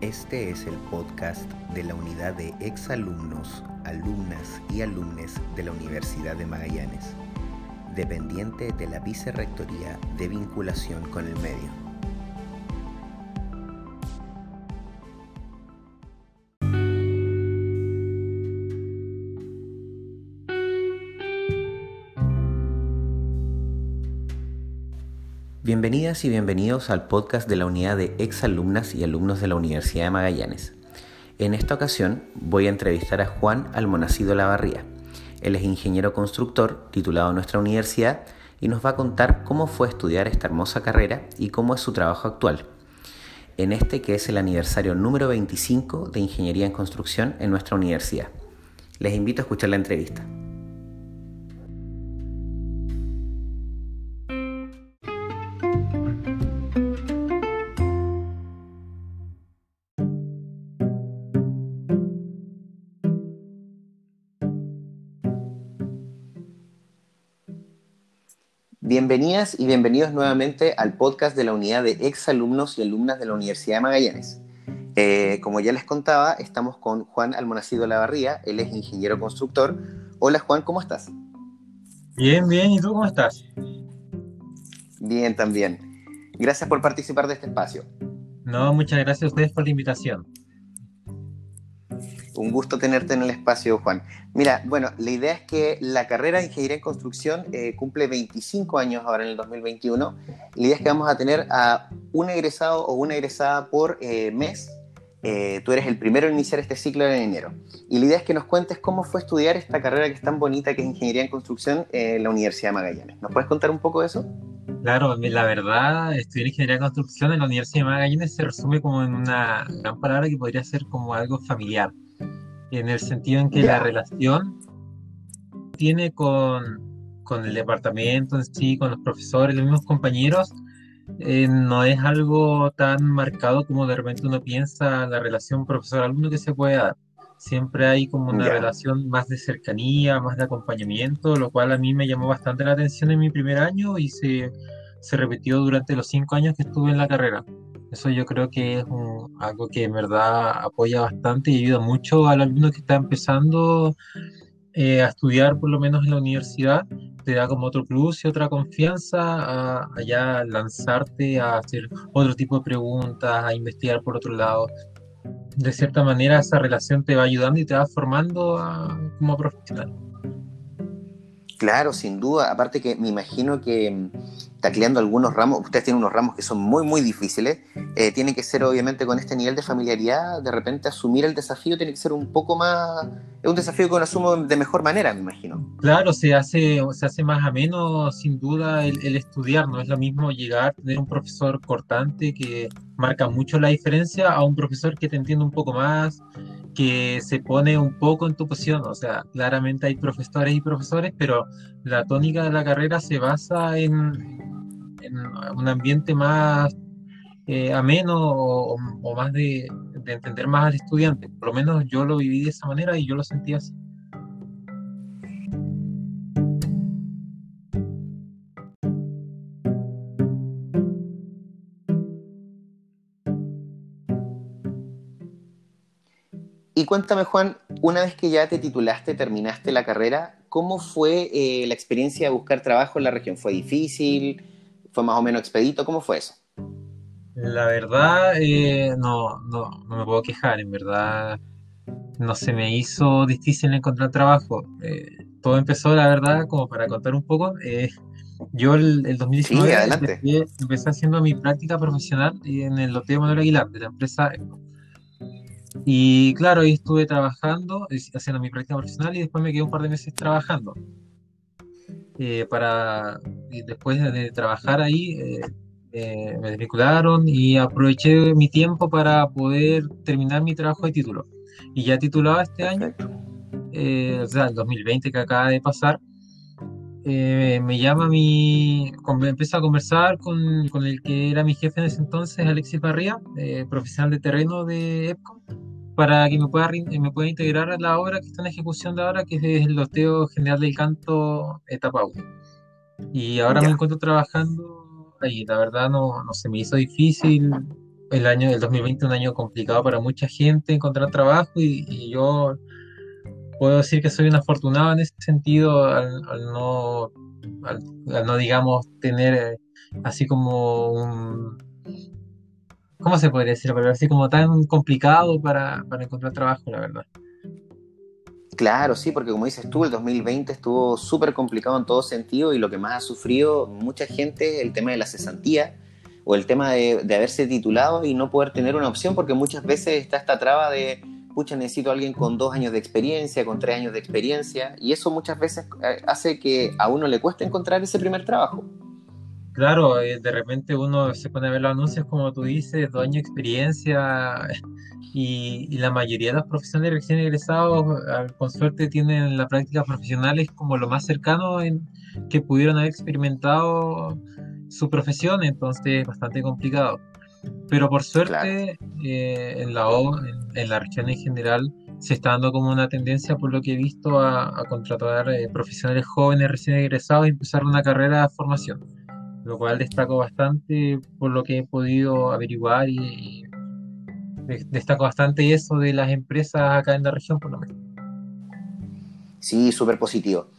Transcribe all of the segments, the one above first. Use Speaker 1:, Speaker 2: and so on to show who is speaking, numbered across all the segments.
Speaker 1: Este es el podcast de la unidad de exalumnos, alumnas y alumnes de la Universidad de Magallanes, dependiente de la Vicerrectoría de Vinculación con el Medio. Bienvenidas y bienvenidos al podcast de la unidad de exalumnas y alumnos de la Universidad de Magallanes. En esta ocasión voy a entrevistar a Juan Almonacido Lavarría. Él es ingeniero constructor titulado nuestra universidad y nos va a contar cómo fue estudiar esta hermosa carrera y cómo es su trabajo actual. En este que es el aniversario número 25 de Ingeniería en Construcción en nuestra universidad. Les invito a escuchar la entrevista. Bienvenidas y bienvenidos nuevamente al podcast de la unidad de exalumnos y alumnas de la Universidad de Magallanes. Eh, como ya les contaba, estamos con Juan Almonacido Lavarría, él es ingeniero constructor. Hola Juan, ¿cómo estás?
Speaker 2: Bien, bien, ¿y tú cómo estás?
Speaker 1: Bien, también. Gracias por participar de este espacio.
Speaker 2: No, muchas gracias a ustedes por la invitación.
Speaker 1: Un gusto tenerte en el espacio, Juan. Mira, bueno, la idea es que la carrera de Ingeniería en Construcción eh, cumple 25 años ahora en el 2021. La idea es que vamos a tener a un egresado o una egresada por eh, mes. Eh, tú eres el primero en iniciar este ciclo en enero. Y la idea es que nos cuentes cómo fue estudiar esta carrera que es tan bonita, que es Ingeniería en Construcción en la Universidad de Magallanes. ¿Nos puedes contar un poco de eso?
Speaker 2: Claro, la verdad, estudiar Ingeniería en Construcción en la Universidad de Magallanes se resume como en una gran palabra que podría ser como algo familiar en el sentido en que la relación tiene con, con, el departamento en sí, con los profesores, los mismos compañeros, eh, no es algo tan marcado como de repente uno piensa la relación profesor-alumno que se puede dar. Siempre hay como una relación más de cercanía, más de acompañamiento, lo cual a mí me llamó bastante la atención en mi primer año y se, se repitió durante los cinco años que estuve en la carrera. Eso yo creo que es algo que en verdad apoya bastante y ayuda mucho al alumno que está empezando eh, a estudiar, por lo menos en la universidad. Te da como otro plus y otra confianza a, a lanzarte a hacer otro tipo de preguntas, a investigar por otro lado. De cierta manera, esa relación te va ayudando y te va formando como profesional.
Speaker 1: Claro, sin duda. Aparte que me imagino que tacleando algunos ramos, ustedes tienen unos ramos que son muy, muy difíciles, eh, tiene que ser obviamente con este nivel de familiaridad, de repente asumir el desafío tiene que ser un poco más, es un desafío que uno asumo de mejor manera, me imagino.
Speaker 2: Claro, se hace, se hace más ameno sin duda el, el estudiar, no es lo mismo llegar, tener un profesor cortante que marca mucho la diferencia a un profesor que te entiende un poco más, que se pone un poco en tu posición. O sea, claramente hay profesores y profesores, pero la tónica de la carrera se basa en, un ambiente más eh, ameno o, más de, de, entender más al estudiante. Por lo menos yo lo viví de esa manera y yo lo sentí así.
Speaker 1: Y cuéntame, Juan, una vez que ya te titulaste, terminaste la carrera, ¿cómo fue eh, la experiencia de buscar trabajo en la región? ¿Fue difícil? ¿Fue más o menos expedito? ¿Cómo fue eso?
Speaker 2: La verdad, eh, no, no, no, me puedo quejar, en verdad no se me hizo difícil encontrar trabajo. Eh, todo empezó, la verdad, como para contar un poco. yo el, el 2019 empecé, haciendo mi práctica profesional en el Hotel Manuel Aguilar, de la empresa y claro, ahí estuve trabajando, haciendo mi práctica profesional y después me quedé un par de meses trabajando. Eh, para, después de trabajar ahí, eh, eh, me desvincularon y aproveché mi tiempo para poder terminar mi trabajo de título. Y ya titulado este año, o sea, el 2020 que acaba de pasar, me llama mi. Empieza a conversar con, con, el que era mi jefe en ese entonces, Alexis Barría, profesional de terreno de EPCO para que me pueda, me pueda integrar a la obra que está en ejecución de ahora, que es el loteo general del canto etapa 1. Y ahora me encuentro trabajando ahí, la verdad no, no se me hizo difícil, el año del 2020 un año complicado para mucha gente encontrar trabajo y, yo puedo decir que soy un afortunado en ese sentido al, no, al, no, digamos, tener eh, así como un... ¿Cómo se podría decir? Pero así como tan complicado para, para encontrar trabajo, la verdad.
Speaker 1: Claro, sí, porque como dices tú, el 2020 estuvo súper complicado en todo sentido y lo que más ha sufrido mucha gente el tema de la cesantía o el tema de, haberse titulado y no poder tener una opción, porque muchas veces está esta traba de, pucha, necesito a alguien con dos años de experiencia, con tres años de experiencia, y eso muchas veces eh, hace que a uno le cueste encontrar ese primer trabajo.
Speaker 2: Claro, eh, de repente uno se pone a ver los anuncios, como tú dices, dos años de experiencia, y, la mayoría de los profesionales recién egresados, con suerte, tienen la práctica profesional es como lo más cercano en, que pudieron haber experimentado su profesión, entonces es bastante complicado. Pero por suerte, eh, en, la en, la región en general, se está dando como una tendencia, por lo que he visto, a, contratar eh, profesionales jóvenes recién egresados y empezar una carrera de formación, lo cual destaco bastante por lo que he podido averiguar y destaco bastante eso de las empresas acá en la región, por lo menos.
Speaker 1: Sí, súper positivo.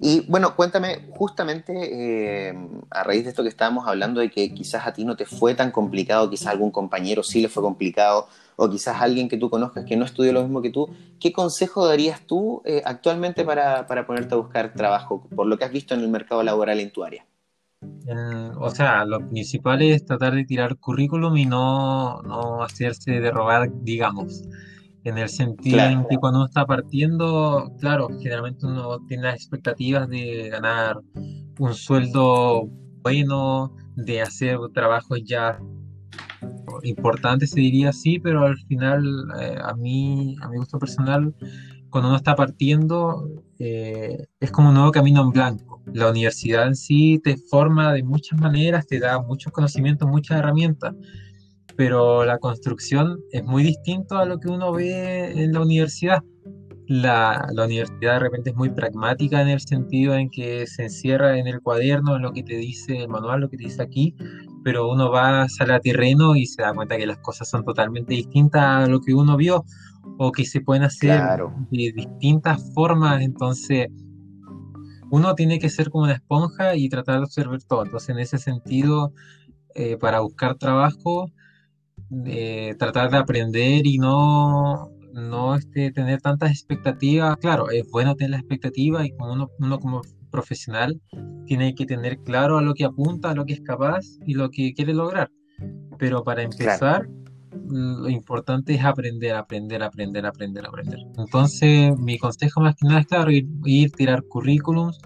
Speaker 1: Y bueno, cuéntame, justamente eh, a raíz de esto que estábamos hablando de que quizás a ti no te fue tan complicado, quizás a algún compañero sí le fue complicado, o quizás alguien que tú conozcas que no estudió lo mismo que tú, ¿qué consejo darías tú eh, actualmente para, para ponerte a buscar trabajo, por lo que has visto en el mercado laboral en tu área?
Speaker 2: O sea, lo principal es tratar de tirar currículum y no, no hacerse de digamos. En el sentido en que cuando uno está partiendo, claro, generalmente uno tiene las expectativas de ganar un sueldo bueno, de hacer trabajos ya importantes, se diría así, pero al final, eh, a mí, a mi gusto personal, cuando uno está partiendo, eh, es como un nuevo camino en blanco. La universidad en sí te forma de muchas maneras, te da muchos conocimientos, muchas herramientas, pero la construcción es muy distinto a lo que uno ve en la universidad. La, la, universidad de repente es muy pragmática en el sentido en que se encierra en el cuaderno, en lo que te dice el manual, lo que te dice aquí, pero uno va, sale a terreno y se da cuenta que las cosas son totalmente distintas a lo que uno vio o que se pueden hacer de distintas formas, entonces uno tiene que ser como una esponja y tratar de observar todo. Entonces, en ese sentido, eh, para buscar trabajo, eh, tratar de aprender y no, no este, tener tantas expectativas. Claro, es bueno tener las expectativas y como uno, uno como profesional tiene que tener claro a lo que apunta, a lo que es capaz y lo que quiere lograr. Pero para empezar, lo importante es aprender, aprender, aprender, aprender, aprender. Entonces, mi consejo más que nada es, claro, ir, ir tirar currículums,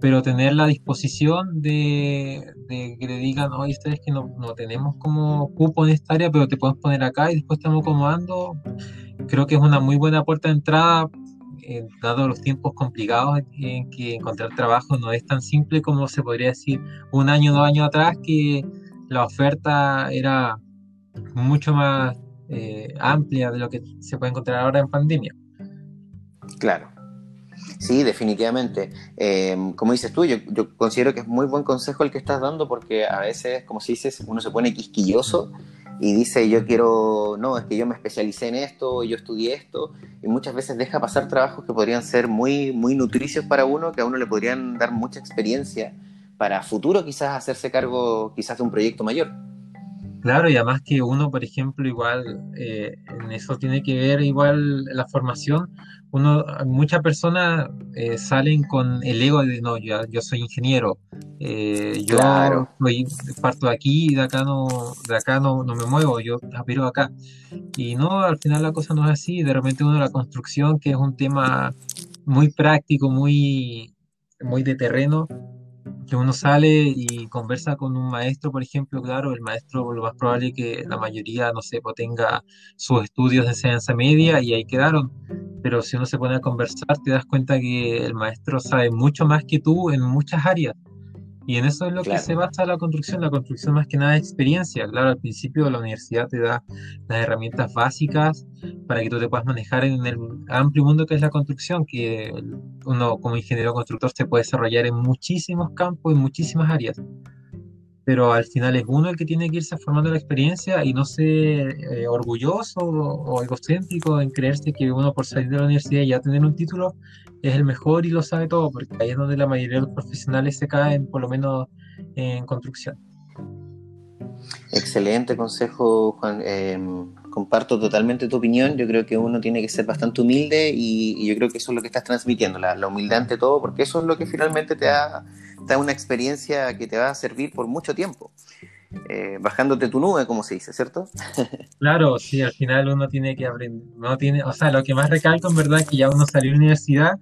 Speaker 2: pero tener la disposición de, que le digan, oye, ustedes que no, no, tenemos como cupo en esta área, pero te podemos poner acá y después estamos acomodando. Creo que es una muy buena puerta de entrada, eh, dado los tiempos complicados en que encontrar trabajo no es tan simple como se podría decir un año, dos años atrás, que la oferta era mucho más eh, amplia de lo que se puede encontrar ahora en pandemia.
Speaker 1: Claro. Sí, definitivamente. Eh, como dices tú, yo, considero que es muy buen consejo el que estás dando porque a veces, como si dices, uno se pone quisquilloso y dice yo quiero, no, es que yo me especialicé en esto, yo estudié esto, y muchas veces deja pasar trabajos que podrían ser muy, muy nutricios para uno, que a uno le podrían dar mucha experiencia para futuro quizás hacerse cargo quizás de un proyecto mayor.
Speaker 2: Claro, y además que uno, por ejemplo, igual eh, en eso tiene que ver igual la formación. Uno, muchas personas eh, salen con el ego de no, yo, yo soy ingeniero, eh, yo parto de aquí y de acá no, de acá no, no me muevo, yo aspiro acá. Y no, al final la cosa no es así. De repente uno la construcción, que es un tema muy práctico, muy, muy de terreno, que uno sale y conversa con un maestro, por ejemplo, claro, el maestro lo más probable es que la mayoría, no sé, pues tenga sus estudios de enseñanza media y ahí quedaron. Pero si uno se pone a conversar, te das cuenta que el maestro sabe mucho más que tú en muchas áreas. Y en eso es lo que se basa la construcción. La construcción más que nada es experiencia. Claro, al principio la universidad te da las herramientas básicas para que tú te puedas manejar en el amplio mundo que es la construcción, que uno como ingeniero constructor se puede desarrollar en muchísimos campos, en muchísimas áreas. Pero al final es uno el que tiene que irse formando la experiencia y no ser eh, orgulloso o, o, egocéntrico en creerse que uno por salir de la universidad y ya tener un título es el mejor y lo sabe todo, porque ahí es donde la mayoría de los profesionales se caen, por lo menos en construcción.
Speaker 1: Excelente consejo, Juan. Eh, comparto totalmente tu opinión. Yo creo que uno tiene que ser bastante humilde y, yo creo que eso es lo que estás transmitiendo, la, humildad ante todo, porque eso es lo que finalmente te da, da una experiencia que te va a servir por mucho tiempo. Eh, bajándote tu nube, como se dice, ¿cierto?
Speaker 2: Claro, sí, al final uno tiene que aprender, no tiene, o sea, lo que más recalco en verdad es que ya uno salió de la universidad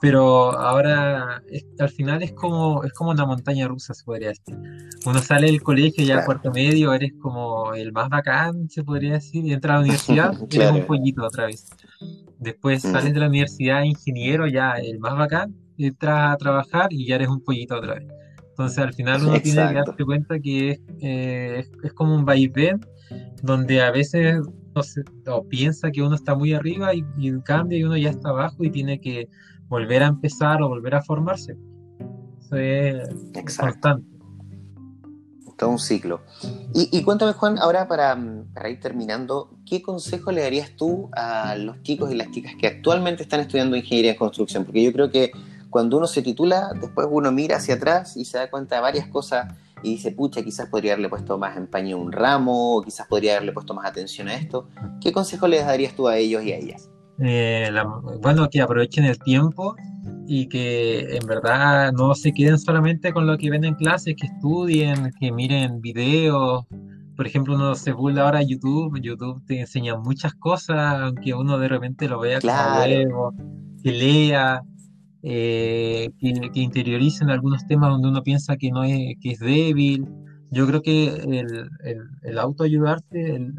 Speaker 2: pero ahora al final es como, es como una montaña rusa, se podría decir. Uno sale del colegio ya cuarto medio, eres como el más bacán, se podría decir, y entra a la universidad, eres un pollito otra vez. Después mm. sales de la universidad ingeniero, ya el más bacán, entras a trabajar y ya eres un pollito otra vez. Entonces al final uno tiene que darse cuenta que es, eh, es, como un vaivén donde a veces no piensa que uno está muy arriba y, y cambia y uno ya está abajo y tiene que volver a empezar o volver a formarse. Eso es constante.
Speaker 1: Todo un ciclo. Y, cuéntame, Juan, ahora para, para, ir terminando, ¿qué consejo le darías tú a los chicos y las chicas que actualmente están estudiando ingeniería en construcción? Porque yo creo que cuando uno se titula, después uno mira hacia atrás y se da cuenta de varias cosas y dice, pucha, quizás podría haberle puesto más empaño a un ramo, o quizás podría haberle puesto más atención a esto. ¿Qué consejo les darías tú a ellos y a ellas?
Speaker 2: Eh, bueno, que aprovechen el tiempo y que en verdad no se queden solamente con lo que ven en clases, que estudien, que miren videos. Por ejemplo, uno se burla ahora YouTube, YouTube te enseña muchas cosas, aunque uno de repente lo vea como que lea, eh, que, interioricen algunos temas donde uno piensa que no es, que es débil. Yo creo que el, el, el autoayudarse, el,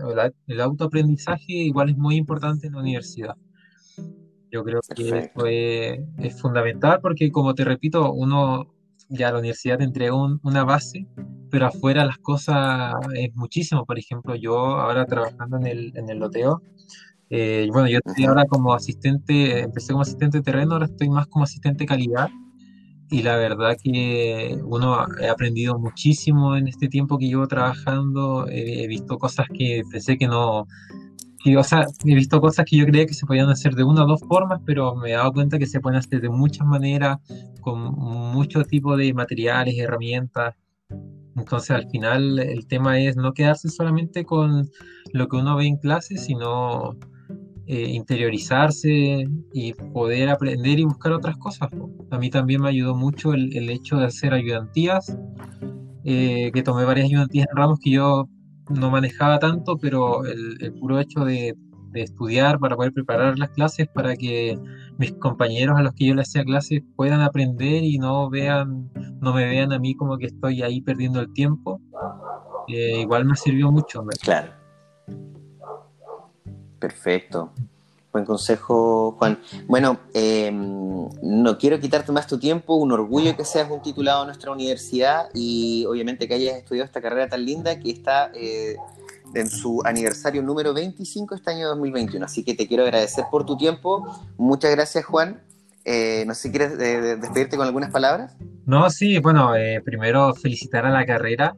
Speaker 2: el autoaprendizaje igual es muy importante en la universidad. Yo creo que esto es, fundamental porque, como te repito, uno ya la universidad te entrega una base, pero afuera las cosas es muchísimo. Por ejemplo, yo ahora trabajando en el, en el loteo, eh, bueno, yo estoy ahora como asistente, empecé como asistente de terreno, ahora estoy más como asistente de calidad. Y la verdad que uno ha aprendido muchísimo en este tiempo que llevo trabajando. he visto cosas que pensé que no, o sea, he visto cosas que yo creía que se podían hacer de una o dos formas, pero me he dado cuenta que se pueden hacer de muchas maneras, con muchos tipos de materiales, herramientas. Entonces, al final, el tema es no quedarse solamente con lo que uno ve en clase, sino eh, interiorizarse y poder aprender y buscar otras cosas. A mí también me ayudó mucho el, hecho de hacer ayudantías, eh, que tomé varias ayudantías en ramos que yo no manejaba tanto, pero el, puro hecho de, estudiar para poder preparar las clases para que mis compañeros a los que yo les hacía clases puedan aprender y no vean, no me vean a mí como que estoy ahí perdiendo el tiempo, eh, igual me sirvió mucho.
Speaker 1: Claro. Perfecto. Buen consejo, Juan. Bueno, em, no quiero quitarte más tu tiempo, un orgullo que seas un titulado de nuestra universidad y obviamente que hayas estudiado esta carrera tan linda que está eh, en su aniversario número 25 este año 2021. Así que te quiero agradecer por tu tiempo. Muchas gracias, Juan. Eh, no sé si quieres eh, despedirte con algunas palabras.
Speaker 2: No, sí, bueno, primero felicitar a la carrera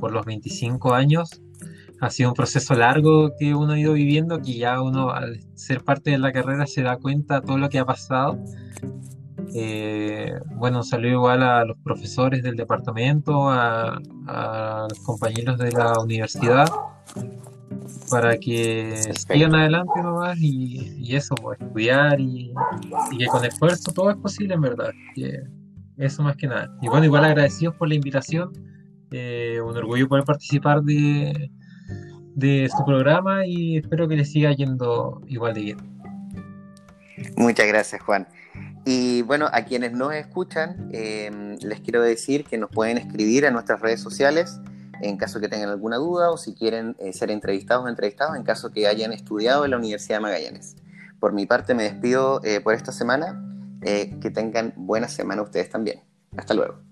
Speaker 2: por los 25 años ha sido un proceso largo que uno ha ido viviendo, que ya uno al ser parte de la carrera se da cuenta de todo lo que ha pasado. Eh, bueno, salió igual a los profesores del departamento, a, los compañeros de la universidad, para que sigan adelante nomás y, y eso, pues, estudiar y, que con esfuerzo todo es posible en verdad. eso más que nada. Y bueno, igual agradecidos por la invitación. Eh, un orgullo poder participar de, de su programa y espero que le siga yendo igual de bien.
Speaker 1: Muchas gracias, Juan. Y bueno, a quienes nos escuchan, em, les quiero decir que nos pueden escribir a nuestras redes sociales en caso que tengan alguna duda o si quieren eh, ser entrevistados o entrevistados en caso que hayan estudiado en la Universidad de Magallanes. Por mi parte me despido eh, por esta semana. Eh, que tengan buena semana ustedes también. Hasta luego.